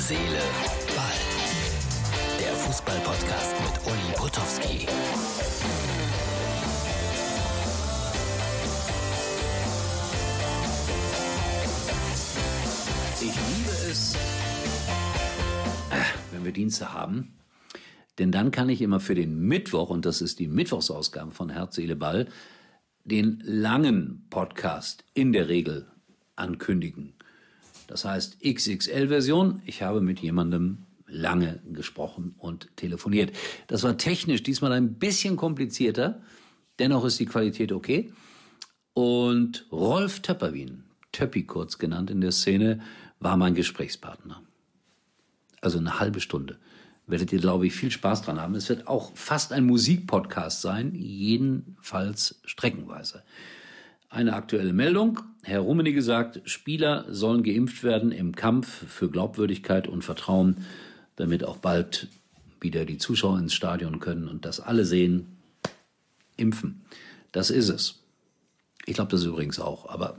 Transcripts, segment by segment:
Seele, Ball. Der Fußball-Podcast mit Uli Potowski. Ich liebe es, wenn wir Dienste haben. Denn dann kann ich immer für den Mittwoch, und das ist die Mittwochsausgabe von Herz, Seele, Ball, den langen Podcast in der Regel ankündigen. Das heißt XXL-Version. Ich habe mit jemandem lange gesprochen und telefoniert. Das war technisch diesmal ein bisschen komplizierter. Dennoch ist die Qualität okay. Und Rolf Töpperwien, Töppi kurz genannt in der Szene, war mein Gesprächspartner. Also eine halbe Stunde. Werdet ihr, glaube ich, viel Spaß dran haben. Es wird auch fast ein Musikpodcast sein, jedenfalls streckenweise. Eine aktuelle Meldung. Herr Rummenigge sagt, Spieler sollen geimpft werden im Kampf für Glaubwürdigkeit und Vertrauen, damit auch bald wieder die Zuschauer ins Stadion können und das alle sehen. Impfen. Das ist es. Ich glaube das übrigens auch, aber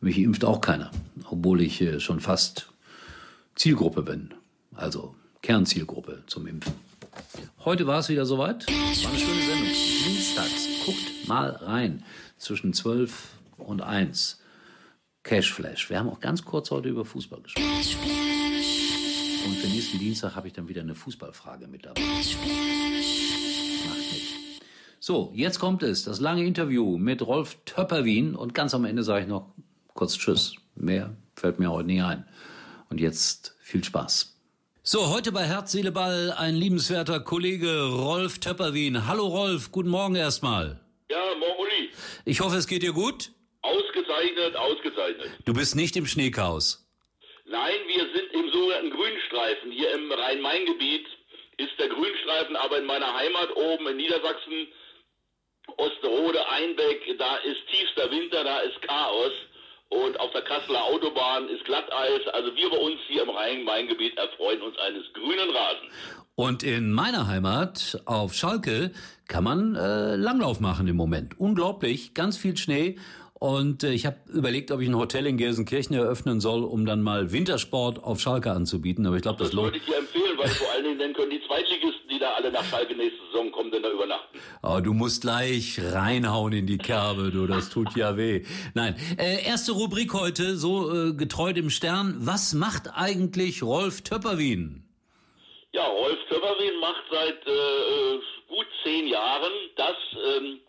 mich impft auch keiner, obwohl ich äh, schon fast Zielgruppe bin. Also Kernzielgruppe zum Impfen. Heute war es wieder soweit. War eine schöne Sendung. Dienstags. Guckt mal rein. Zwischen 12 und 1. Cashflash. Wir haben auch ganz kurz heute über Fußball gesprochen. Und für nächsten Dienstag habe ich dann wieder eine Fußballfrage mit dabei. Macht nicht. So, jetzt kommt es. Das lange Interview mit Rolf Töpperwien. Und ganz am Ende sage ich noch kurz Tschüss. Mehr fällt mir heute nicht ein. Und jetzt viel Spaß. So, heute bei Herz, Seele, Ball ein liebenswerter Kollege Rolf Töpperwien. Hallo Rolf, guten Morgen erstmal. Ich hoffe, es geht dir gut. Ausgezeichnet, ausgezeichnet. Du bist nicht im Schneechaos. Nein, wir sind im sogenannten Grünstreifen. Hier im Rhein-Main-Gebiet ist der Grünstreifen, aber in meiner Heimat oben in Niedersachsen, Osterode, Einbeck, da ist tiefster Winter, da ist Chaos. Und auf der Kasseler Autobahn ist Glatteis. Also wir bei uns hier im Rhein-Main-Gebiet erfreuen uns eines grünen Rasens. Und in meiner Heimat auf Schalke kann man äh, Langlauf machen im Moment. Unglaublich, ganz viel Schnee. Und äh, ich habe überlegt, ob ich ein Hotel in Gelsenkirchen eröffnen soll, um dann mal Wintersport auf Schalke anzubieten. Aber ich glaube, das, Das lohnt. würde ich dir empfehlen, weil vor allen Dingen dann können die Zweitligisten, die da alle nach Schalke nächste Saison kommen, dann da übernachten. Aber du musst gleich reinhauen in die Kerbe, du, das tut ja weh. Nein, äh, erste Rubrik heute, so äh, getreu dem Stern. Was macht eigentlich Rolf Töpperwien? Ja, Rolf Töpperwien macht seit äh, gut zehn Jahren das, ähm,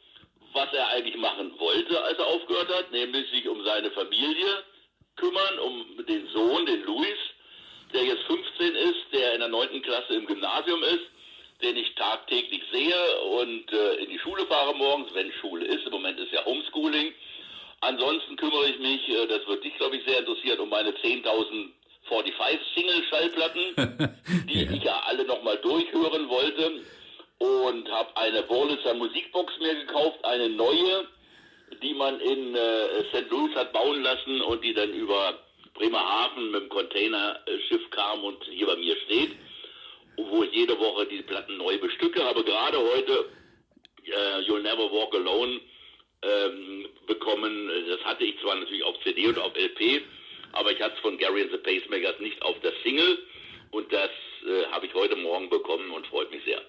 was er eigentlich machen wollte, als er aufgehört hat, nämlich sich um seine Familie kümmern, um den Sohn, den Luis, der jetzt 15 ist, der in der 9. Klasse im Gymnasium ist, den ich tagtäglich sehe und äh, in die Schule fahre morgens, wenn Schule ist. Im Moment ist ja Homeschooling. Ansonsten kümmere ich mich, äh, das wird dich, glaube ich, sehr interessieren, um meine 10.000 45 Single-Schallplatten, die Ja. ich ja alle nochmal durchhören wollte und habe eine Wurlitzer Musikbox mir gekauft, eine neue, die man in äh, St. Louis hat bauen lassen und die dann über Bremerhaven mit dem Containerschiff kam und hier bei mir steht, wo ich jede Woche die Platten neu bestücke. Aber gerade heute äh, You'll Never Walk Alone ähm, bekommen. Das hatte ich zwar natürlich auf CD und auf LP, aber ich hatte es von Gary and the Pacemakers nicht auf der Single und das äh, habe ich heute Morgen bekommen und freut mich sehr.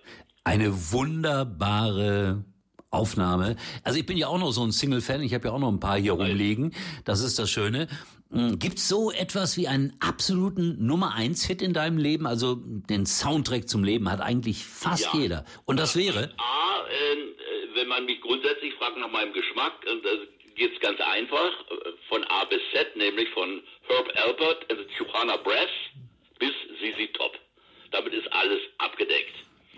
Eine wunderbare Aufnahme. Also ich bin ja auch noch so ein Single-Fan, ich habe ja auch noch ein paar hier rumliegen. Das ist das Schöne. Gibt's so etwas wie einen absoluten Nummer eins Hit in deinem Leben? Also den Soundtrack zum Leben hat eigentlich fast Ja. jeder. Und das wäre? A, äh, äh, wenn man mich grundsätzlich fragt nach meinem Geschmack, und das geht's ganz einfach, äh, von A bis Z, nämlich von Herb Alpert and the Tijuana Brass bis ZZ Top. Damit ist alles abgedeckt.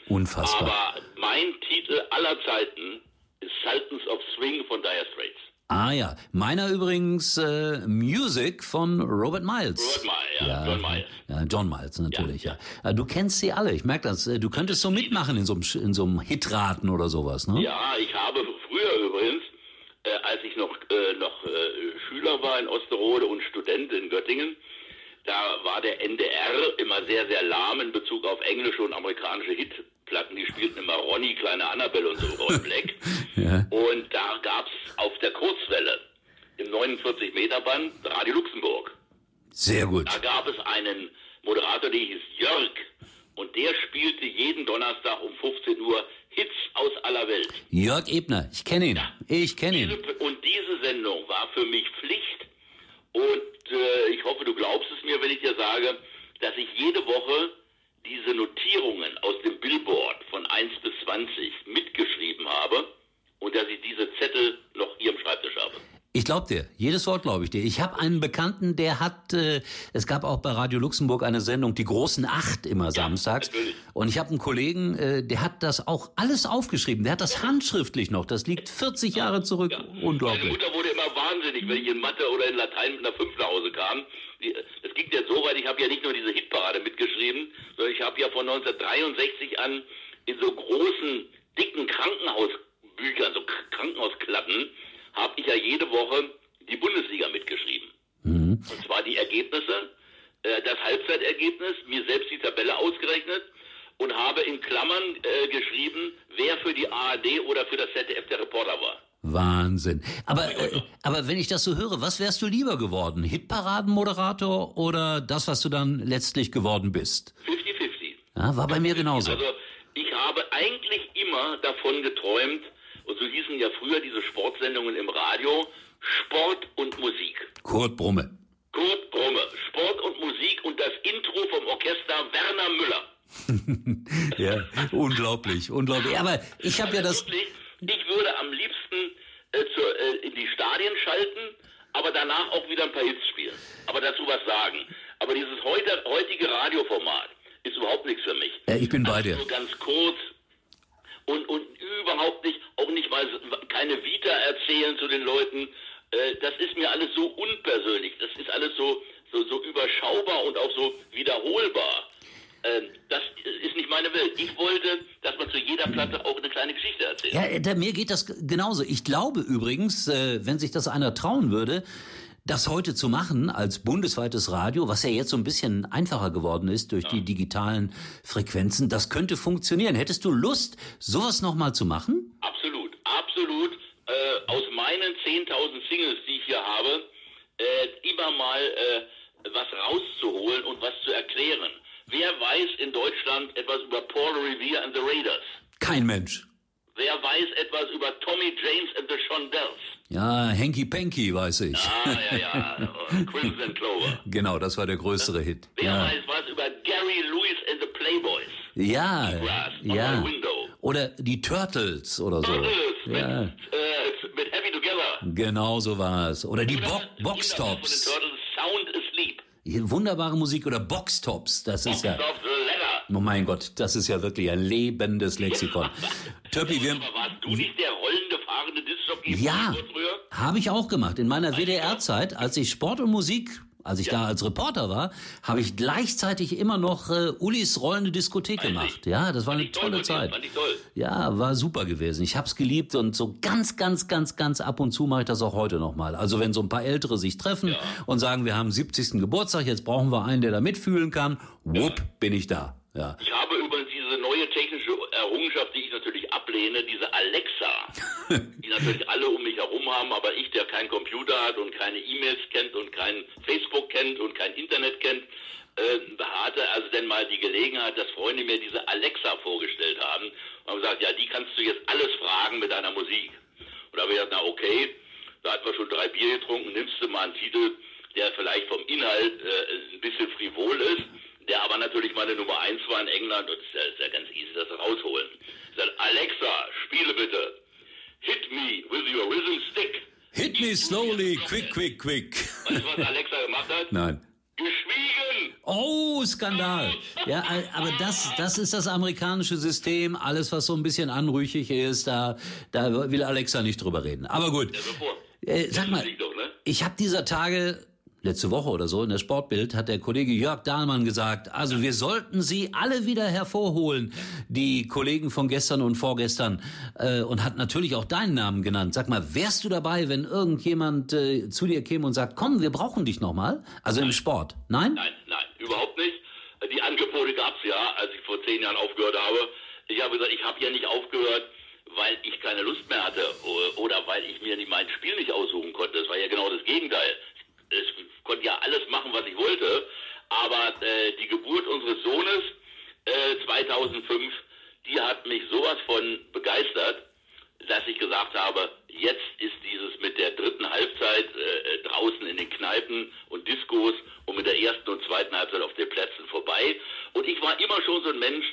Unfassbar. Aber mein Titel aller Zeiten ist Sultans of Swing von Dire Straits. Ah ja, meiner übrigens äh, Music von Robert Miles. Robert Miles, ja, John Miles. Ja, John Miles natürlich, ja. Äh, Du kennst sie alle, ich merke das. Äh, Du könntest so mitmachen in so einem, in so einem Hitraten oder sowas, ne? Ja, ich habe früher übrigens, äh, als ich noch, äh, noch äh, Schüler war in Osterode und Student in Göttingen, da war der NDR immer sehr, sehr lahm in Bezug auf englische und amerikanische Hitplatten. Die spielten immer Ronny, Kleine Annabelle und so Roy Black. Ja. Und da gab's auf der Kurzwelle im 49 Meter Band Radio Luxemburg. Sehr gut. Da gab es einen Moderator, der hieß Jörg. Und der spielte jeden Donnerstag um 15 Uhr Hits aus aller Welt. Jörg Ebner, ich kenne ihn. Ich kenne ihn. Und diese Sendung war für mich Pflicht. Und äh, ich hoffe, du glaubst es mir, wenn ich dir sage, dass ich jede Woche diese Notierungen aus dem Billboard von 1 bis 20 mitgeschrieben habe und dass ich diese Zettel noch hier im Schreibtisch habe. Ich glaube dir, jedes Wort glaube ich dir. Ich habe einen Bekannten, der hat, äh, es gab auch bei Radio Luxemburg eine Sendung, die großen Acht immer samstags. natürlich. Und ich habe einen Kollegen, äh, der hat das auch alles aufgeschrieben. Der hat das handschriftlich noch. Das liegt 40 Jahre zurück. Meine Unglaublich. Mutter wurde immer wahnsinnig, wenn ich in Mathe oder in Latein mit einer 5 nach Hause kam. Die- Es ging ja so weit, ich habe ja nicht nur diese Hitparade mitgeschrieben, sondern ich habe ja von 1963 an in so großen, dicken Krankenhausbüchern, so Krankenhausklappen, habe ich ja jede Woche die Bundesliga mitgeschrieben. Und zwar die Ergebnisse, äh, das Halbzeitergebnis, mir selbst die Tabelle ausgerechnet und habe in Klammern äh, geschrieben, wer für die ARD oder für das ZDF der Reporter war. Wahnsinn. Aber, äh, aber wenn ich das so höre, was wärst du lieber geworden? Hitparadenmoderator oder das, was du dann letztlich geworden bist? 50-50. Ja, war bei mir genauso. Also ich habe eigentlich immer davon geträumt, und so hießen ja früher diese Sportsendungen im Radio, Sport und Musik. Kurt Brumme. Kurt Brumme, Sport und Musik und das Intro vom Orchester Werner Müller. Ja, unglaublich, unglaublich. Aber ich habe ja das. Wirklich, ich würde am liebsten äh, zur, äh, in die Stadien schalten, aber danach auch wieder ein paar Hits spielen. Aber dazu was sagen. Aber dieses heute, heutige Radioformat ist überhaupt nichts für mich. Ja, ich bin bei dir. Nur ganz kurz und, und überhaupt nicht, auch nicht mal keine Vita erzählen zu den Leuten. Äh, das ist mir alles so unpersönlich. Das ist alles so, so, so überschaubar und auch so wiederholbar. Ähm, das ist nicht meine Welt. Ich wollte, dass man zu jeder Platte auch eine kleine Geschichte erzählt. Ja, mir geht das genauso. Ich glaube übrigens, äh, wenn sich das einer trauen würde, das heute zu machen als bundesweites Radio, was ja jetzt so ein bisschen einfacher geworden ist durch die digitalen Frequenzen, das könnte funktionieren. Hättest du Lust, sowas nochmal zu machen? Absolut, absolut. Äh, aus meinen 10.000 Singles, die ich hier habe, äh, immer mal äh, was rauszuholen und was zu erklären. Wer weiß in Deutschland etwas über Paul Revere and the Raiders? Kein Mensch. Wer weiß etwas über Tommy James and the Shondells? Ja, Hanky Panky weiß ich. Ah, ja, ja. Crimson Clover. Genau, das war der größere Hit. Wer Ja, weiß was über Gary Lewis and the Playboys? ja, Grass ja. Oder die Turtles oder so. Turtles mit, Ja, äh, mit Happy Together. genau so war es. Oder die Bo Boxtops. Sound Asleep. Wunderbare Musik oder Boxtops, das ist ja. Box of the Leather. Oh mein Gott, das ist ja wirklich ein lebendes Lexikon. Töppi, wir, warst du nicht der rollende, fahrende Disc-Jockey ja, habe ich auch gemacht. In meiner WDR-Zeit, als ich Sport und Musik, als ich da als Reporter war, habe ich gleichzeitig immer noch äh, Ulis rollende Diskothek gemacht. Ja, das war eine Fand ich tolle dir, Zeit. Fand ich toll. Ja, war super gewesen. Ich hab's geliebt und so ganz, ganz, ganz, ganz ab und zu mache ich das auch heute nochmal. Also wenn so ein paar Ältere sich treffen und sagen, wir haben 70. Geburtstag, jetzt brauchen wir einen, der da mitfühlen kann, wupp, bin ich da. Ja. Ich habe übrigens diese neue technische Errungenschaft, die ich natürlich ablehne, diese Alexa, die natürlich alle um mich herum haben, aber ich, der keinen Computer hat und keine E-Mails kennt und kein Facebook kennt und kein Internet kennt, äh, hatte also denn mal die Gelegenheit, dass Freunde mir diese Alexa vorgestellt haben und haben gesagt, ja, die kannst du jetzt alles fragen mit deiner Musik. Und da habe ich gesagt, na okay, da hat man schon drei Bier getrunken, nimmst du mal einen Titel, der vielleicht vom Inhalt äh, ein bisschen frivol ist, der aber natürlich meine Nummer eins war in England und es ist ja, ganz easy, das rausholen. Ich sag, Alexa, spiele bitte. Hit me with your rhythm stick. Hit me slowly, quick, quick, quick. Weißt du, was Alexa gemacht hat? Nein. Geschwiegen! Oh, Skandal. Ja, äh, aber das, das ist das amerikanische System. Alles, was so ein bisschen anrüchig ist, da, da will Alexa nicht drüber reden. Aber gut. Äh, sag mal, ne? ich habe dieser Tage, letzte Woche oder so, in der Sportbild, hat der Kollege Jörg Dahlmann gesagt, also wir sollten sie alle wieder hervorholen, die Kollegen von gestern und vorgestern, äh, und hat natürlich auch deinen Namen genannt. Sag mal, wärst du dabei, wenn irgendjemand äh, zu dir käme und sagt, komm, wir brauchen dich nochmal? Also im Sport. Nein? Nein, nein, überhaupt nicht. Die Angebote gab's ja, als ich vor zehn Jahren aufgehört habe. Ich habe gesagt, ich habe ja nicht aufgehört, weil ich keine Lust mehr hatte oder weil ich mir mein Spiel nicht aussuchen konnte. Das war ja genau das Gegenteil. Ich konnte ja alles machen, was ich wollte. äh, die Geburt unseres Sohnes äh, 2005, die hat mich sowas von begeistert, dass ich gesagt habe, jetzt ist dieses mit der dritten Halbzeit äh, äh, draußen in den Kneipen und Diskos und mit der ersten und zweiten Halbzeit auf den Plätzen vorbei. Und ich war immer schon so ein Mensch,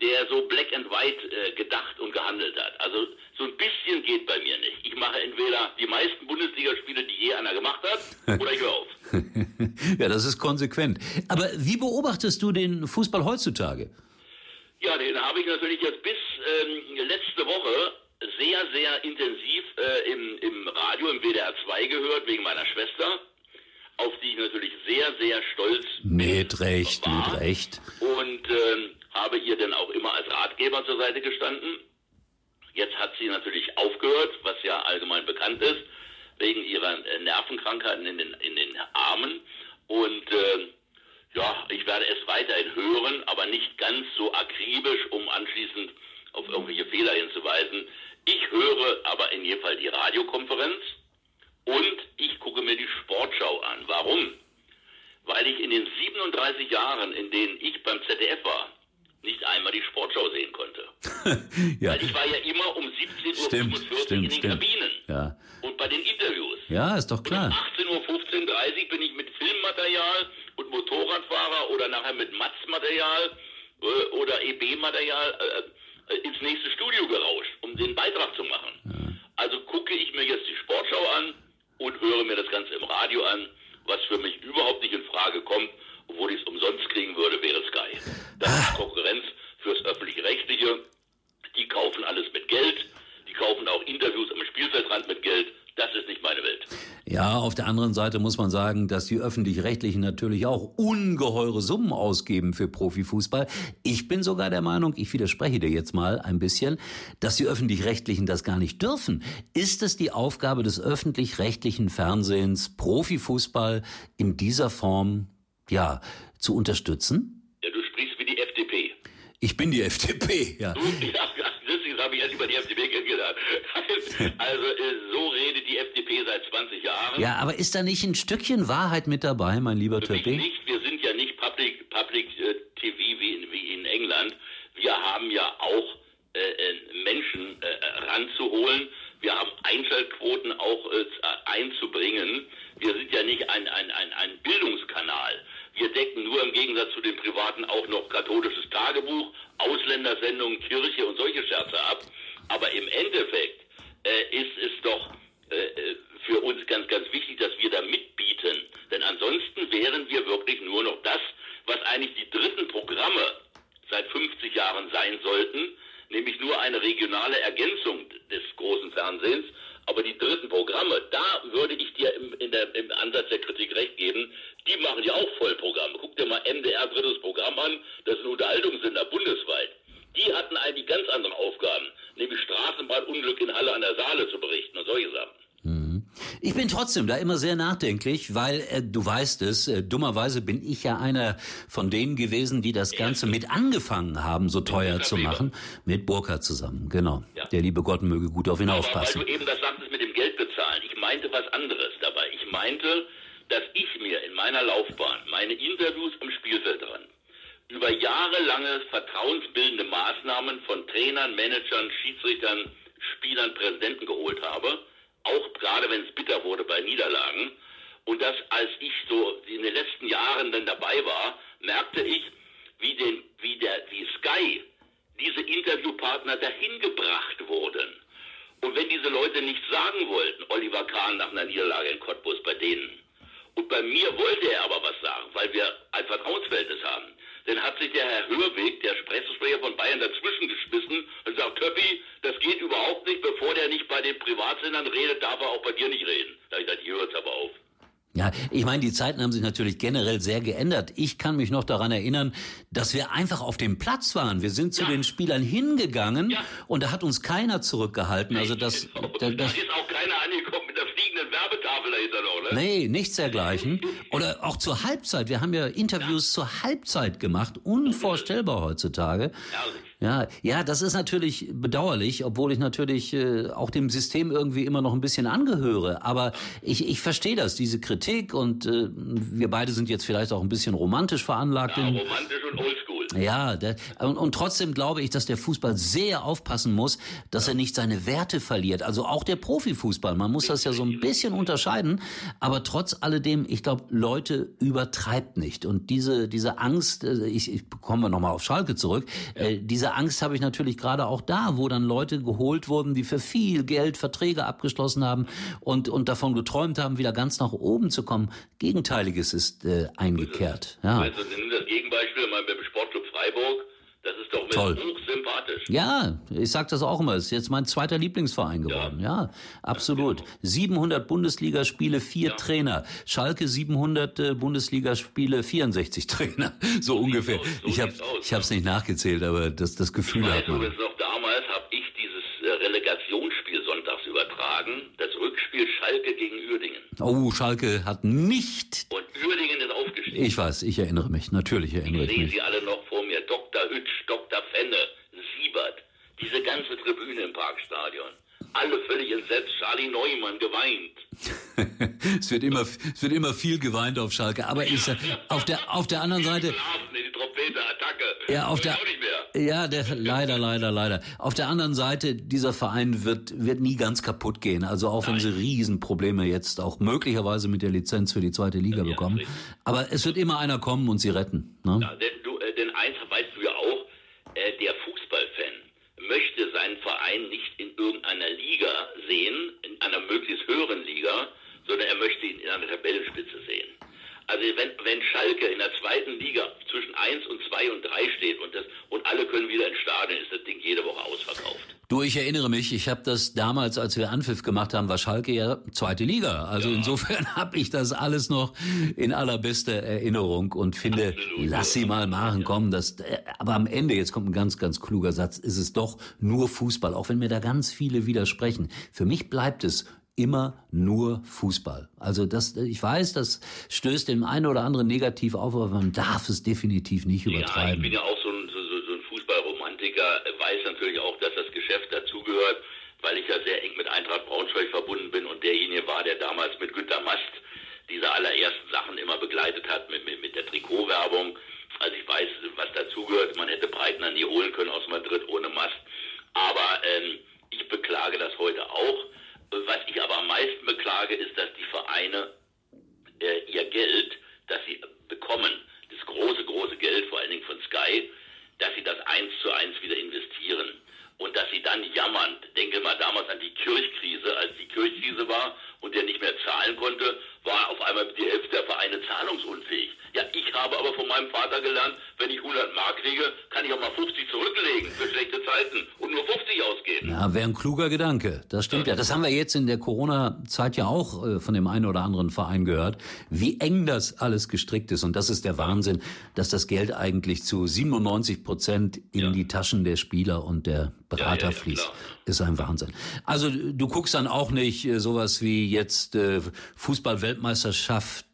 der so black and white äh, gedacht und gehandelt hat. Also so ein bisschen geht bei mir nicht. Ich mache entweder die meisten Bundesligaspiele, die je einer gemacht hat, oder ich höre auf. ja, das ist konsequent. Aber wie beobachtest du den Fußball heutzutage? Ja, den habe ich natürlich jetzt bis ähm, letzte Woche sehr, sehr intensiv äh, im, im Radio, im WDR 2 gehört, wegen meiner Schwester, auf die ich natürlich sehr, sehr stolz mit Recht, war. mit Recht. Und ähm, habe ihr dann auch immer als Ratgeber zur Seite gestanden. Jetzt hat sie natürlich aufgehört, was ja allgemein bekannt ist, wegen ihrer äh, Nervenkrankheiten in den, in den Armen. Und äh, ja, ich werde es weiterhin hören, aber nicht ganz so akribisch, um anschließend auf irgendwelche Fehler hinzuweisen. Ich höre aber in jedem Fall die Radiokonferenz und ich gucke mir die Sportschau an. Warum? Weil ich in den 37 Jahren, in denen ich beim ZDF war, nicht einmal die Sportschau sehen konnte. ja. Weil ich war ja immer um 17.45 Uhr Stimmt, in den stimmt. Kabinen Ja. und bei den Interviews. ja, ist doch Und um klar. 18 Uhr, 15, 30 bin ich mit Filmmaterial und Motorradfahrer oder nachher mit Matz-Material äh, oder EB-Material äh, äh, ins nächste Studio gerauscht, um den Beitrag zu machen. Also gucke ich mir jetzt die Sportschau an und höre mir das Ganze im Radio an, was für mich überhaupt nicht in Frage kommt, obwohl ich es umsonst kriegen würde, wäre Sky. Das ist Konkurrenz fürs Öffentlich-Rechtliche. Die kaufen alles mit Geld. Die kaufen auch Interviews am Spielfeldrand mit Geld. Das ist nicht meine Welt. Ja, auf der anderen Seite muss man sagen, dass die Öffentlich-Rechtlichen natürlich auch ungeheure Summen ausgeben für Profifußball. Ich bin sogar der Meinung, ich widerspreche dir jetzt mal ein bisschen, dass die Öffentlich-Rechtlichen das gar nicht dürfen. Ist es die Aufgabe des öffentlich-rechtlichen Fernsehens, Profifußball in dieser Form, ja, zu unterstützen? Ja, du sprichst wie die FDP. Ich bin die FDP, ja. Du, ja, deswegen habe ich erst über die FDP kennengelernt. Also äh, so redet die FDP seit 20 Jahren. Ja, aber ist da nicht ein Stückchen Wahrheit mit dabei, mein lieber Für mich Töppi? nicht. Wir sind ja nicht Public, Public äh, TV wie in, wie in England. Wir haben ja auch äh, äh, Menschen äh, ranzuholen. Wir haben Einschaltquoten auch äh, einzubringen. Wir sind ja nicht ein, ein, ein, ein Bildungskanal. Wir decken nur im Gegensatz zu den Privaten auch noch katholisches Tagebuch, Ausländersendungen, Kirche und solche Scherze ab. Aber im Endeffekt äh, ist es doch äh, äh, für uns ganz, ganz wichtig, dass wir da mitbieten. Denn ansonsten wären wir wirklich nur noch das, was eigentlich die dritten Programme seit 50 Jahren sein sollten, nämlich nur eine regionale Ergänzung des großen Fernsehens. Aber die dritten Programme, da würde ich dir im, der, im Ansatz der Kritik recht geben, die machen ja auch Vollprogramme. Guck dir mal MDR drittes Programm an, das ist ein Unterhaltungssender bundesweit. Die hatten eigentlich ganz andere Aufgaben, nämlich Straßenbahnunglück in Halle an der Saale zu berichten und solche Sachen. Ich bin trotzdem da immer sehr nachdenklich, weil äh, du weißt es, äh, dummerweise bin ich ja einer von denen gewesen, die das Ganze mit angefangen haben, so teuer zu machen, mit Burkhardt zusammen. Genau. Ja. Der liebe Gott möge gut auf ihn Aber aufpassen. weil du eben das sagtest mit dem Geld bezahlen. Ich meinte was anderes dabei. Ich meinte, dass ich mir in meiner Laufbahn meine Interviews am Spielfeldrand über jahrelange vertrauensbildende Maßnahmen von Trainern, Managern, Schiedsrichtern, Spielern, Präsidenten geholt habe. Auch gerade wenn es bitter wurde bei Niederlagen. Und dass als ich so in den letzten Jahren dann dabei war, merkte ich, wie, den, wie, der, wie Sky diese Interviewpartner dahin gebracht wurden. Und wenn diese Leute nichts sagen wollten, Oliver Kahn nach einer Niederlage in Cottbus bei denen, und bei mir wollte er aber was sagen, weil wir ein Vertrauensverhältnis haben, dann hat sich der Herr Hörweg, der Pressesprecher von Bayern, dazwischen geschmissen und sagt, Töppi, das geht überhaupt nicht, bevor der nicht bei den Privatsendern redet, darf er auch bei dir nicht reden. Da ich gesagt, hier hört's aber auf. Ja, ich meine, die Zeiten haben sich natürlich generell sehr geändert. Ich kann mich noch daran erinnern, dass wir einfach auf dem Platz waren. Wir sind zu Ja. den Spielern hingegangen Ja. und da hat uns keiner zurückgehalten. Also das, da, da das ist auch keiner angekommen fliegenden Werbetafel dahinter noch, ne? Nee, nichts dergleichen. Oder auch zur Halbzeit. Wir haben ja Interviews zur Halbzeit gemacht. Unvorstellbar heutzutage. Ja, ja, das ist natürlich bedauerlich, obwohl ich natürlich äh, auch dem System irgendwie immer noch ein bisschen angehöre. Aber ich, ich verstehe das, diese Kritik und äh, wir beide sind jetzt vielleicht auch ein bisschen romantisch veranlagt. Ja, romantisch und oldschool. Ja, der, und, und trotzdem glaube ich, dass der Fußball sehr aufpassen muss, dass er nicht seine Werte verliert. Also auch der Profifußball. Man muss das ja so ein bisschen unterscheiden. Aber trotz alledem, ich glaube, Leute übertreibt nicht. Und diese, diese Angst, äh, ich, ich komme nochmal auf Schalke zurück, äh, diese Angst habe ich natürlich gerade auch da, wo dann Leute geholt wurden, die für viel Geld Verträge abgeschlossen haben und, und davon geträumt haben, wieder ganz nach oben zu kommen. Gegenteiliges ist äh, eingekehrt. Ja. Also, das Gegenbeispiel Sportclub Freiburg. Das ist doch Toll. hochsympathisch. Ja, ich sag das auch immer. Es ist jetzt mein zweiter Lieblingsverein geworden. Ja, absolut. 700 Bundesligaspiele, vier Ja. Trainer. Schalke 700 äh, Bundesligaspiele, 64 Trainer. So ungefähr. aus, so ich habe ich es nicht nachgezählt, aber das das Gefühl Ich hat weiß man. übrigens noch, damals habe ich dieses äh, Relegationsspiel sonntags übertragen. Das Rückspiel Schalke gegen Uerdingen. Oh, Schalke hat nicht. Und Uerdingen ist aufgestiegen. Ich weiß, ich erinnere mich. Natürlich erinnere Ich ich mich. sie alle noch Siebert. Diese ganze Tribüne im Parkstadion. Alle völlig entsetzt. Charlie Neumann geweint. es wird immer es wird immer viel geweint auf Schalke, aber ich sag, auf der auf der anderen Seite. Ja, auf der, ja, der, leider, leider, leider. Auf der anderen Seite, dieser Verein wird, wird nie ganz kaputt gehen. Also auch wenn sie Riesenprobleme jetzt auch möglicherweise mit der Lizenz für die zweite Liga bekommen. richtig. Aber es wird immer einer kommen und sie retten. Ne? Ja, denn, du, äh, denn eins weißt du ja auch, äh, der seinen Verein nicht in irgendeiner Liga sehen, in einer möglichst höheren Liga, sondern er möchte ihn in einer Tabellenspitze sehen. Also wenn, wenn Schalke in der zweiten Liga zwischen 1 und 2 und 3 steht und, das, und alle können wieder ins Stadion, ist das Ding jede Woche ausverkauft. Du, ich erinnere mich, ich habe das damals, als wir Anpfiff gemacht haben, war Schalke ja zweite Liga. Also insofern habe ich das alles noch in allerbester Erinnerung und finde, Absolut, lass ja. sie mal machen, komm. Das, äh, aber am Ende, jetzt kommt ein ganz, ganz kluger Satz, ist es doch nur Fußball, auch wenn mir da ganz viele widersprechen. Für mich bleibt es immer nur Fußball. Also das, ich weiß, das stößt dem einen oder anderen negativ auf, aber man darf es definitiv nicht Ja, ich übertreiben. bin ja auch so ein, so, so ein Fußballromantiker, weiß natürlich auch, dass das Geschäft dazugehört, weil ich ja sehr eng mit Eintracht Braunschweig verbunden bin und derjenige war, der damals mit Günter Mast diese allerersten Sachen immer begleitet hat mit, mit, mit der Trikotwerbung. Also ich weiß, was dazugehört. Man hätte Breitner nie holen können aus Madrid ohne Mast. Aber ähm, ich beklage das heute auch. Was ich aber am meisten beklage, ist, dass die Vereine äh, ihr Geld, das sie bekommen, das große, große Geld, vor allen Dingen von Sky, dass sie das eins zu eins wieder investieren. Und dass sie dann jammern. Denke mal damals an die Kirchkrise, als die Kirchkrise war und der nicht mehr zahlen konnte, war auf einmal die Hälfte der Vereine zahlungsunfähig. Ja, ich habe aber von meinem Vater gelernt, wenn ich 100 Mark kriege, kann ich auch mal 50 zurücklegen für schlechte Zeiten und nur 50 ausgeben. Ja, wäre ein kluger Gedanke. Das stimmt ja. Das haben wir jetzt in der Corona-Zeit ja auch äh, von dem einen oder anderen Verein gehört, wie eng das alles gestrickt ist. Und das ist der Wahnsinn, dass das Geld eigentlich zu 97 Prozent in Ja. die Taschen der Spieler und der Berater ja, ja, fließt. Ist ein Wahnsinn. Also du guckst dann auch nicht äh, sowas wie jetzt äh, Fußball-Weltmeisterschaft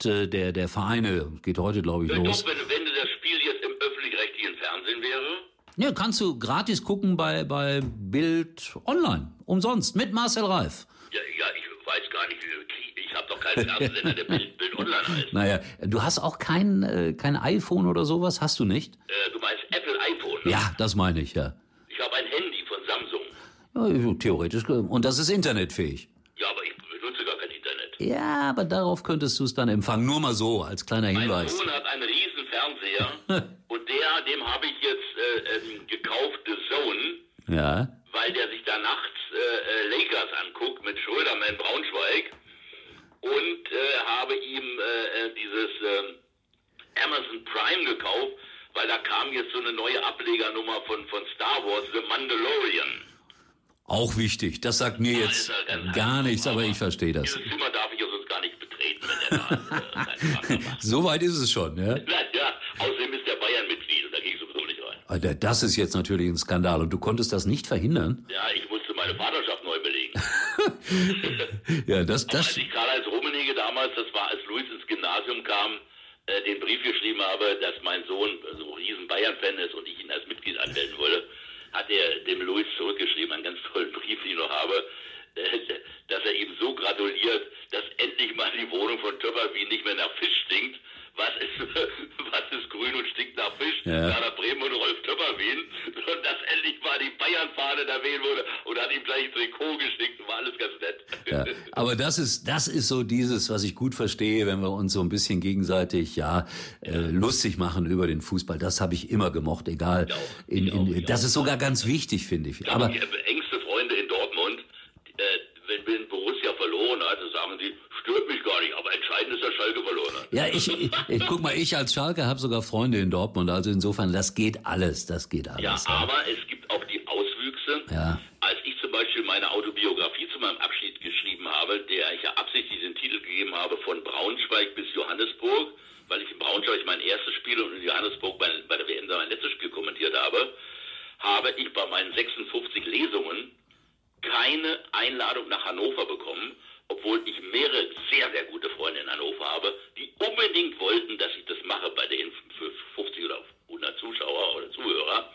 äh, der, der Vereine. Geht heute, glaube ich, Ja, los. Doch, wenn, wenn das Spiel jetzt im öffentlich-rechtlichen Fernsehen wäre, Ja, kannst du gratis gucken bei, bei Bild Online. Umsonst. Mit Marcel Reif. ja, ja, ich weiß gar nicht, wie- ich habe doch keinen Fernsehsender, der Bild, Bild Online heißt. Naja, du hast auch kein, äh, kein iPhone oder sowas, hast du nicht? Äh, du meinst Apple iPhone? ne? Ja, das meine ich, ja. Ich habe ein Handy von Samsung. ja theoretisch. Und das ist internetfähig. Ja, aber ich benutze gar kein Internet. Ja, aber darauf könntest du es dann empfangen. Nur mal so, als kleiner Mein Hinweis. Sohn hat einen riesen Fernseher und der, dem habe ich jetzt äh, ähm, gekauft, The Zone, Ja. weil der sich da nachts äh, äh, Lakers anguckt mit Schröderman Braunschweig und äh, habe ihm äh, äh, dieses ähm, Amazon Prime gekauft, weil da kam jetzt so eine neue Ablegernummer von, von Star Wars, The Mandalorian. Auch wichtig. Das sagt mir jetzt ja ganz gar einfach, nichts, aber aber ich verstehe das. Dieses Zimmer darf So weit ist es schon, ja. Na ja, außerdem ist der Bayern-Mitglied und da gehe ich sowieso nicht rein. Alter, Das ist jetzt natürlich ein Skandal und du konntest das nicht verhindern. Ja, ich musste meine Vaterschaft neu belegen. Ja, das, Als das, ich Karl-Heinz Rummenigge damals, das war als Luis ins Gymnasium kam, äh, den Brief geschrieben habe, dass mein Sohn so ein riesen Bayern-Fan ist und ich ihn als Mitglied anmelden wolle, hat er dem Louis zurückgeschrieben, einen ganz tollen Brief, den ich noch habe, äh, dass er ihm so gratuliert, dass endlich mal die Wohnung von Töpperwien nicht mehr nach Fisch stinkt. Was ist, was ist grün und stinkt nach Fisch? Ja. Werner Bremen und Rolf Töpperwien. Und dass endlich mal die Bayern-Fahne da wählen wurde und hat ihm gleich ein Trikot geschickt. War alles ganz nett. Ja, aber das ist, das ist so dieses, was ich gut verstehe, wenn wir uns so ein bisschen gegenseitig, ja, äh, lustig machen über den Fußball. Das habe ich immer gemocht, egal. Ja, In, in, ich das ist sogar ganz wichtig, finde ich. Ja, Aber die engste Freunde in Dortmund, äh, wenn, wenn Borussia verloren hat, dann sagen sie, stört mich gar nicht, aber entscheidend ist, dass Schalke verloren hat. ja, ich, ich, ich guck mal, ich als Schalke habe sogar Freunde in Dortmund. Also insofern, das geht alles, das geht alles. Ja, aber es gibt auch die Auswüchse. Ja. Als ich zum Beispiel meine Autobiografie zu meinem Abschied geschrieben habe, der ich ja absichtlich den Titel gegeben habe, von Braunschweig bis Johannesburg, weil ich in Braunschweig mein erstes Spiel und in Johannesburg bei, bei der WM mein letztes Spiel kommentiert habe, habe ich bei meinen 56 Lesungen keine Einladung nach Hannover bekommen, obwohl ich mehrere sehr, sehr gute Freunde in Hannover habe, die unbedingt wollten, dass ich das mache bei für 50 oder 100 Zuschauer oder Zuhörer.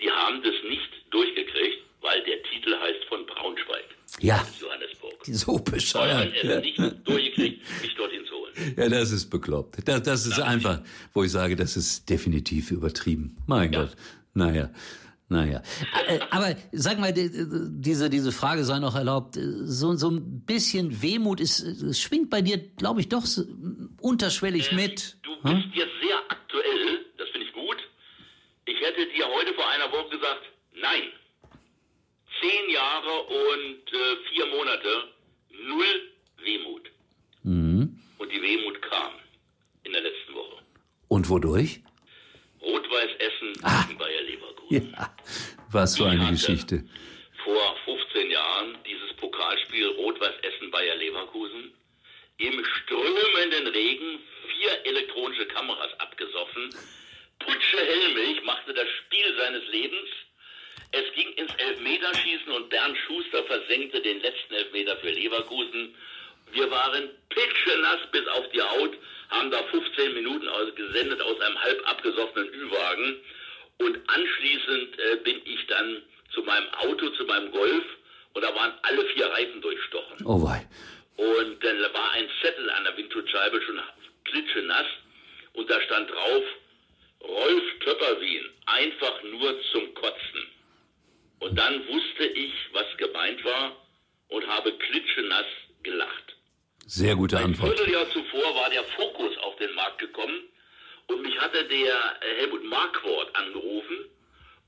Die haben das nicht durchgekriegt, weil der Titel heißt von Braunschweig Ja, Johannesburg. so Haben bescheuert. es Ja. nicht durchgekriegt, mich dorthin zu holen. Ja, das ist bekloppt. Das, das ist einfach, wo ich sage, das ist definitiv übertrieben. Mein Ja. Gott. Naja. Naja. Äh, Aber sag mal, die- diese, diese Frage sei noch erlaubt. So, so ein bisschen Wehmut ist, schwingt bei dir, glaube ich, doch unterschwellig mit. Du Hm? bist jetzt sehr aktuell, das finde ich gut. Ich hätte dir heute vor einer Woche gesagt, nein. Zehn Jahre und äh, vier Monate, null Wehmut. Mhm. Und die Wehmut kam in der letzten Woche. Und wodurch? Rot-Weiß Essen Ah. gegen Bayer Leverkusen. Ja, was für eine Geschichte. Vor 15 Jahren dieses Pokalspiel Rot-Weiß Essen Bayer Leverkusen. Im strömenden Regen vier elektronische Kameras abgesoffen. Putsche Helmich machte das Spiel seines Lebens. Es ging ins Elfmeterschießen und Bernd Schuster versenkte den letzten Elfmeter für Leverkusen. Wir waren pitschenass bis auf die Haut, haben da 15 Minuten gesendet aus einem halb abgesoffenen Ü-Wagen. Und anschließend äh, bin ich dann zu meinem Auto, zu meinem Golf und da waren alle vier Reifen durchstochen. Oh wei. Und dann war ein Zettel an der Windschutzscheibe schon klitschenass und da stand drauf, Rolf Töpperwien, einfach nur zum Kotzen. Und dann wusste ich, was gemeint war und habe klitschenass gelacht. Sehr gute Ein Antwort. Vierteljahr zuvor war der Fokus auf den Markt gekommen und mich hatte der äh, Helmut Marquardt angerufen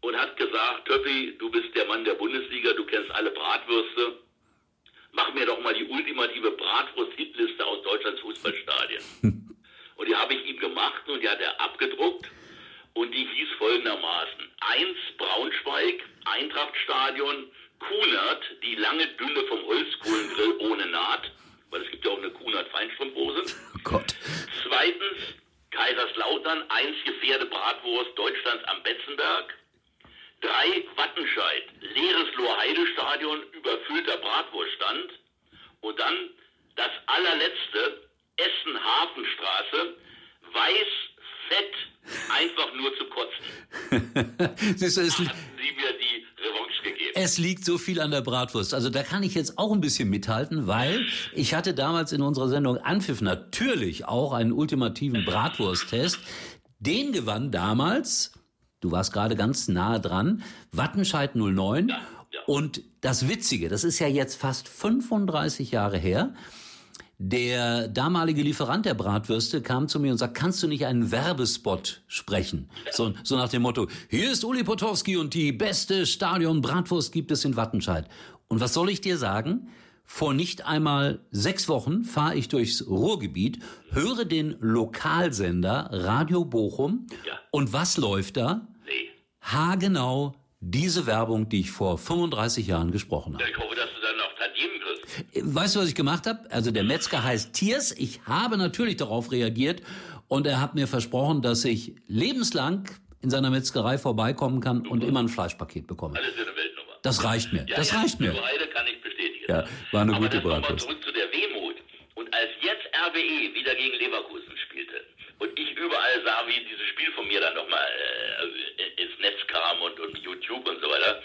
und hat gesagt, Töppi, du bist der Mann der Bundesliga, du kennst alle Bratwürste. Mach mir doch mal die ultimative Bratwurst-Hitliste aus Deutschlands Fußballstadien. und die habe ich ihm gemacht und die hat er abgedruckt und die hieß folgendermaßen. Eins Braunschweig, Eintrachtstadion, Kunert, die lange Dünne vom Holzkohlengrill ohne Naht, weil es gibt ja auch eine Kunert Feinstrumpfhose. Oh Gott. Zweitens Kaiserslautern, einzige Pferdebratwurst Deutschlands am Betzenberg. Drei Wattenscheid, leeres Lohr-Heide-Stadion, überfüllter Bratwurststand. Und dann das allerletzte, Essen-Hafenstraße, weiß, fett, einfach nur zu du, es, sie mir die Revanche gegeben. es liegt so viel an der Bratwurst. Also da kann ich jetzt auch ein bisschen mithalten, weil ich hatte damals in unserer Sendung Anpfiff natürlich auch einen ultimativen Bratwursttest. Den gewann damals, du warst gerade ganz nahe dran, Wattenscheid 09. ja. Und das Witzige, das ist ja jetzt fast 35 Jahre her, der damalige Lieferant der Bratwürste kam zu mir und sagt, kannst du nicht einen Werbespot sprechen? So, so nach dem Motto, hier ist Uli Potowski und die beste Stadion Bratwurst gibt es in Wattenscheid. Und was soll ich dir sagen? Vor nicht einmal sechs Wochen fahre ich durchs Ruhrgebiet, höre den Lokalsender Radio Bochum Ja. und was läuft da? Nee. Haargenau diese Werbung, die ich vor 35 Jahren gesprochen habe. Ja, ich hoffe, dass du dann noch Tantiemen kriegst. Weißt du, was ich gemacht habe? Also der Metzger heißt Tiers. Ich habe natürlich darauf reagiert und er hat mir versprochen, dass ich lebenslang in seiner Metzgerei vorbeikommen kann und immer ein Fleischpaket bekomme. Alles in der Weltnummer. Das reicht mir. Ja, Das ja, reicht mir. Zur Heide kann ich bestätigen. Ja, war eine Aber gute Bratwurst. zurück zu der Wehmut. Und als jetzt RWE wieder gegen Leverkusen spielte und ich überall sah, wie dieses Spiel von mir dann nochmal äh, ins Netz kam und, und YouTube und so weiter.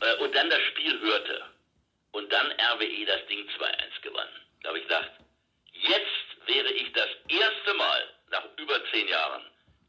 Äh, und dann das Spiel hörte und dann RWE das Ding 2-1 gewann. Da habe ich gedacht, jetzt wäre ich das erste Mal nach über zehn Jahren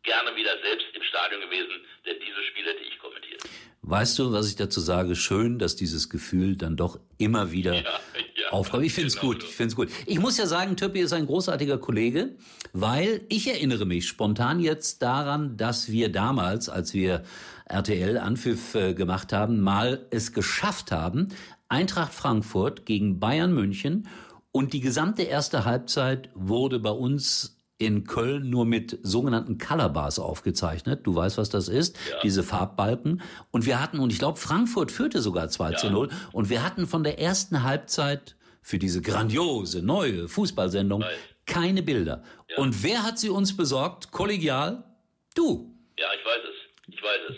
gerne wieder selbst im Stadion gewesen, denn dieses Spiel hätte ich kommentiert. Weißt du, was ich dazu sage? Schön, dass dieses Gefühl dann doch immer wieder ja, ja, aufkommt. Ich finde es genau gut. So. Ich finde es gut. Ich muss ja sagen, Töppi ist ein großartiger Kollege, weil ich erinnere mich spontan jetzt daran, dass wir damals, als wir RTL Anpfiff äh, gemacht haben, mal es geschafft haben, Eintracht Frankfurt gegen Bayern München und die gesamte erste Halbzeit wurde bei uns in Köln nur mit sogenannten Color Bars aufgezeichnet. Du weißt, was das ist, ja. diese Farbbalken. Und wir hatten, und ich glaube, Frankfurt führte sogar 2 ja. zu 0. Und wir hatten von der ersten Halbzeit für diese grandiose neue Fußballsendung Nein. keine Bilder. Ja. Und wer hat sie uns besorgt? Kollegial? Du. Ja, ich weiß es. Ich weiß es.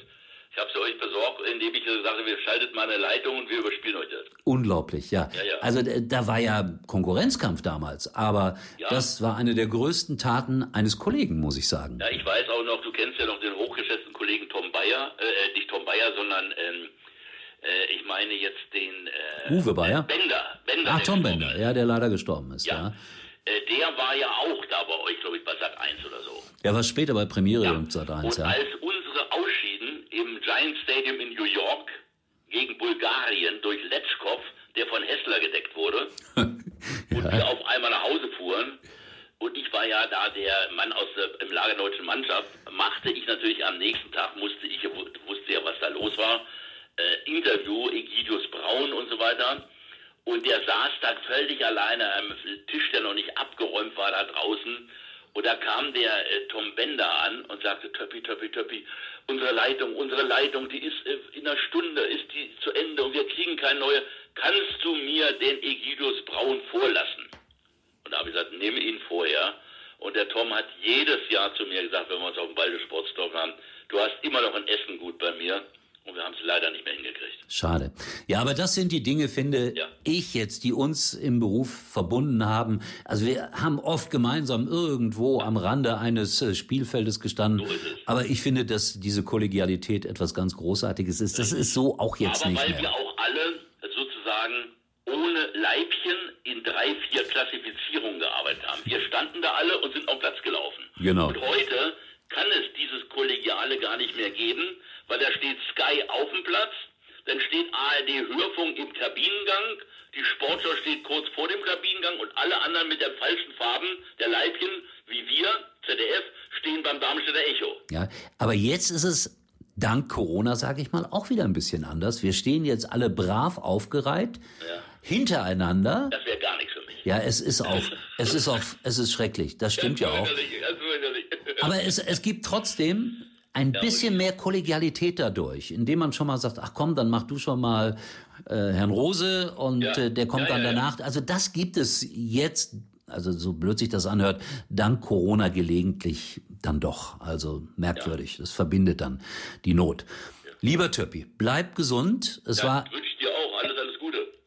Ich habe sie euch besorgt, indem ich sage, wir schaltet mal eine Leitung und wir überspielen euch das. Unglaublich, ja. ja, ja. Also da war ja Konkurrenzkampf damals, aber ja. das war eine der größten Taten eines Kollegen, muss ich sagen. Ja, ich weiß auch noch, du kennst ja noch den hochgeschätzten Kollegen Tom Bayer, äh, äh nicht Tom Bayer, sondern ähm, äh, ich meine jetzt den äh, Uwe Bayer? Bender. Bender Ach, Tom Bender, ja, der leider gestorben ist, ja. Äh, der war ja auch da bei euch, glaube ich, bei Sat 1 oder so. Ja, war später bei Premiere ja. Sat 1, und ja. Als Giant Stadium in New York gegen Bulgarien durch Letschkow, der von Hessler gedeckt wurde, ja. und wir auf einmal nach Hause fuhren. Und ich war ja da der Mann aus der im Lager deutschen Mannschaft, machte ich natürlich am nächsten Tag, musste ich, wusste ja, was da los war, äh, Interview, Egidius Braun und so weiter. Und der saß da völlig alleine am Tisch, der noch nicht abgeräumt war da draußen. Und da kam der äh, Tom Bender an und sagte, Töppi, Töppi, Töppi, unsere Leitung, unsere Leitung, die ist äh, in einer Stunde, ist die zu Ende und wir kriegen keine neue. Kannst du mir den Egidius Braun vorlassen? Und da habe ich gesagt, nehme ihn vorher. Und der Tom hat jedes Jahr zu mir gesagt, wenn wir uns auf dem Balde Sportsdorf haben, du hast immer noch ein Essen gut bei mir. Und wir haben es leider nicht mehr hingekriegt. Schade. Ja, aber das sind die Dinge, finde ja. ich jetzt, die uns im Beruf verbunden haben. Also wir haben oft gemeinsam irgendwo am Rande eines äh, Spielfeldes gestanden. So aber ich finde, dass diese Kollegialität etwas ganz Großartiges ist. Das ist so auch jetzt aber nicht weil mehr. wir auch alle sozusagen ohne Leibchen in drei, vier Klassifizierungen gearbeitet haben. Wir standen da alle und sind auf Platz gelaufen. Genau. Und heute kann es dieses Kollegiale gar nicht mehr geben, weil da steht Sky auf dem Platz, dann steht ARD Hörfunk im Kabinengang, die Sportschau steht kurz vor dem Kabinengang und alle anderen mit der falschen Farben der Leibchen, wie wir, ZDF, stehen beim Darmstädter Echo. Ja, aber jetzt ist es dank Corona, sage ich mal, auch wieder ein bisschen anders. Wir stehen jetzt alle brav aufgereiht, ja. hintereinander. Das wäre gar nichts für mich. Ja, es ist auch, es ist auch, es ist schrecklich. Das stimmt ja auch. Aber es, es gibt trotzdem ein ja, bisschen mehr Kollegialität dadurch, indem man schon mal sagt, ach komm, dann mach du schon mal äh, Herrn Rose und ja. äh, der kommt ja, dann danach. Also das gibt es jetzt, also so blöd sich das anhört, dank Corona gelegentlich dann doch. Also merkwürdig. Das verbindet dann die Not. Lieber Töppi, bleib gesund. Es war.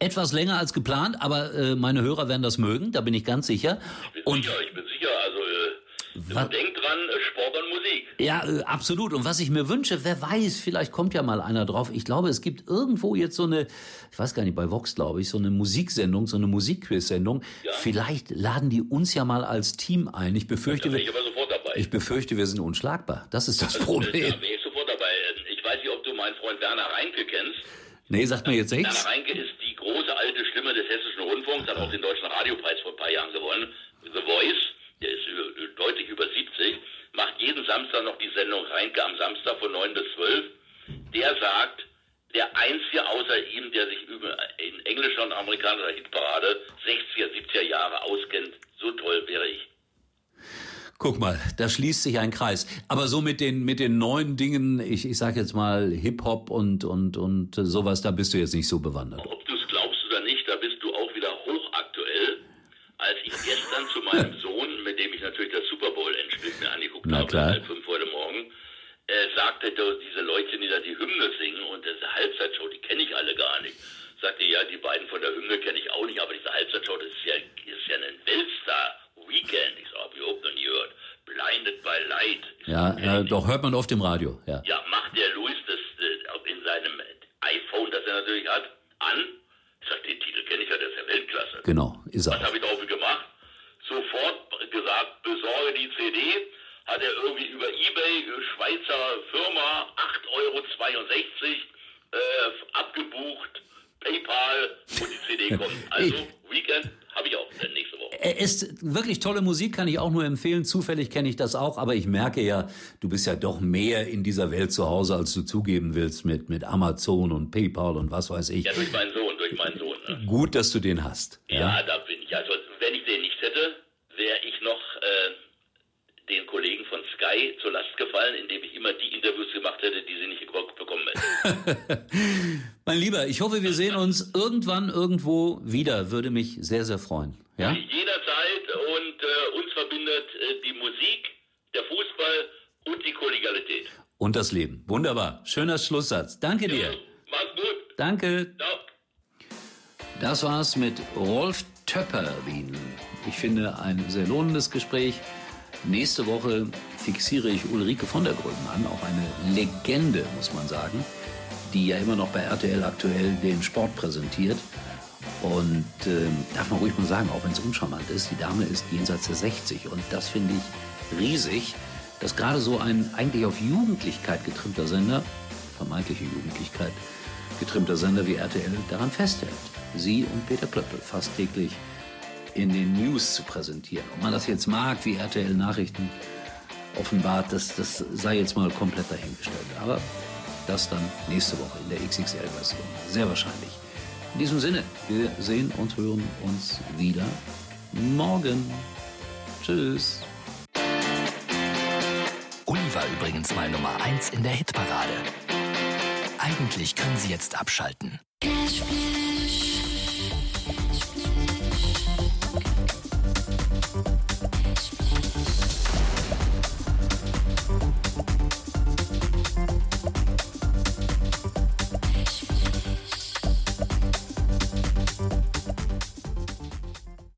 Etwas länger als geplant, aber äh, meine Hörer werden das mögen, da bin ich ganz sicher. Ich und sicher, ich äh, denk dran, Sport und Musik. Ja, äh, absolut. Und was ich mir wünsche, wer weiß, vielleicht kommt ja mal einer drauf. Ich glaube, es gibt irgendwo jetzt so eine, ich weiß gar nicht, bei Vox glaube ich, so eine Musiksendung, so eine Musikquiz-Sendung. Ja. Vielleicht laden die uns ja mal als Team ein. Ich befürchte, wir, ich, ich befürchte, wir sind unschlagbar. Das ist das also, Problem. Ja, bin ich sofort dabei. Ich weiß nicht, ob du meinen Freund Werner Reinke kennst. Nee, sagt mir jetzt nichts. Werner Reinke ist die große alte Stimme des Hessischen Rundfunks, hat auch den Deutschen Radiopreis vor ein paar Jahren gewonnen. The Voice, deutlich über 70 macht jeden Samstag noch die Sendung Reinke am Samstag von 9 bis 12. Der sagt, der Einzige außer ihm, der sich in englischer und amerikanischer Hitparade 60er, 70er Jahre auskennt, so toll wäre ich. Guck mal, da schließt sich ein Kreis. Aber so mit den mit den neuen Dingen, ich, ich sag jetzt mal Hip Hop und und und sowas, da bist du jetzt nicht so bewandert. Ob du es glaubst oder nicht, da bist du auch wieder hochaktuell. Als ich gestern zu meinem Sohn, na klar. halb fünf Uhr morgen, äh, sagte diese Leute, die da die Hymne singen und diese Halbzeitshow, die kenne ich alle gar nicht. Sagte, ja, die beiden von der Hymne kenne ich auch nicht, aber diese Halbzeitshow, das ist ja, ist ja ein Weltstar-Weekend. Ich so, habe ich überhaupt noch nie gehört. Blinded by Light. Ja, ja doch, hört man oft im Radio. Ja, ja macht der Louis das äh, in seinem iPhone, das er natürlich hat, an. Ich sag, den Titel kenne ich ja, der ist ja Weltklasse. Genau, ist er. Das habe ich drauf Hat er irgendwie über Ebay, Schweizer Firma, 8,62 Euro äh, abgebucht, PayPal und die CD kommt. Also Weekend habe ich auch nächste Woche. Ist wirklich tolle Musik, kann ich auch nur empfehlen. Zufällig kenne ich das auch, aber ich merke ja, du bist ja doch mehr in dieser Welt zu Hause, als du zugeben willst mit, mit Amazon und PayPal und was weiß ich. Ja, durch meinen Sohn, durch meinen Sohn. Ne? Gut, dass du den hast. Ja, da bin ich. Also, wenn ich den nicht hätte, wäre ich noch äh, den Kollegen von Sky zur Last gefallen, indem ich immer die Interviews gemacht hätte, die sie nicht bekommen hätten. mein Lieber, ich hoffe, wir sehen uns irgendwann irgendwo wieder. Würde mich sehr, sehr freuen. Ja? Jederzeit und äh, uns verbindet äh, die Musik, der Fußball und die Kollegialität. Und das Leben. Wunderbar. Schöner Schlusssatz. Danke dir. Ja, mach's gut. Danke. Ciao. Das war's mit Rolf Töpperwien. Ich finde ein sehr lohnendes Gespräch. Nächste Woche fixiere ich Ulrike von der Gröben an, auch eine Legende, muss man sagen, die ja immer noch bei RTL aktuell den Sport präsentiert. Und äh, darf man ruhig mal sagen, auch wenn es uncharmant ist, die Dame ist jenseits der 60 und das finde ich riesig, dass gerade so ein eigentlich auf Jugendlichkeit getrimmter Sender, vermeintliche Jugendlichkeit, getrimmter Sender wie RTL daran festhält, sie und Peter Klöppel fast täglich in den News zu präsentieren. Ob man das jetzt mag, wie RTL Nachrichten offenbart, das, das sei jetzt mal komplett dahingestellt. Aber das dann nächste Woche in der XXL-Version. Sehr wahrscheinlich. In diesem Sinne, wir sehen und hören uns wieder morgen. Tschüss. Uli war übrigens mal Nummer 1 in der Hitparade. Eigentlich können Sie jetzt abschalten.